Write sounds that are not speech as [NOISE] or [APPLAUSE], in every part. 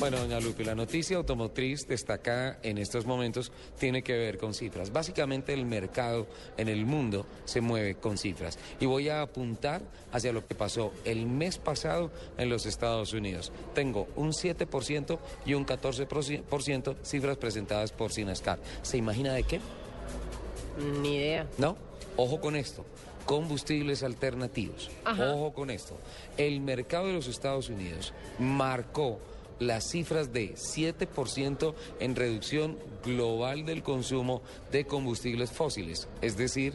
Bueno, doña Lupi, la noticia automotriz destacada en estos momentos tiene que ver con cifras. Básicamente el mercado en el mundo se mueve con cifras. Y voy a apuntar hacia lo que pasó el mes pasado en los Estados Unidos. Tengo un 7% y un 14% cifras presentadas por Sinascar. ¿Se imagina de qué? Ni idea. ¿No? Ojo con esto. Combustibles alternativos. Ajá. Ojo con esto. El mercado de los Estados Unidos marcó las cifras de 7% en reducción global del consumo de combustibles fósiles, es decir,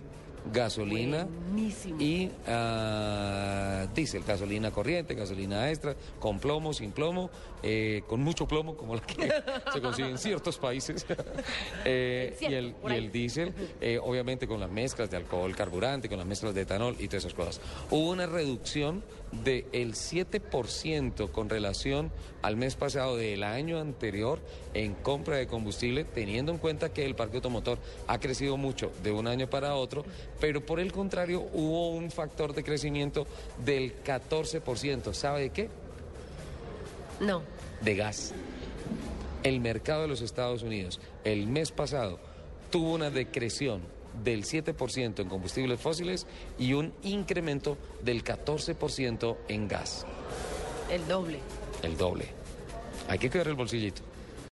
gasolina Buenísimo. y ah, diésel, gasolina corriente, gasolina extra, con plomo, sin plomo, eh, con mucho plomo, como la que [LAUGHS] se consigue en ciertos países, [LAUGHS] Eh, y el, y el diésel, eh, obviamente con las mezclas de alcohol carburante, con las mezclas de etanol y todas esas cosas. Hubo una reducción del 7% con relación al mes pasado del año anterior en compra de combustible, teniendo en cuenta que el parque automotor ha crecido mucho de un año para otro, pero por el contrario hubo un factor de crecimiento del 14%. ¿Sabe de qué? No. de gas. El mercado de los Estados Unidos el mes pasado tuvo una decreción del 7% en combustibles fósiles y un incremento del 14% en gas, El doble. el doble. Hay que cuidar el bolsillito.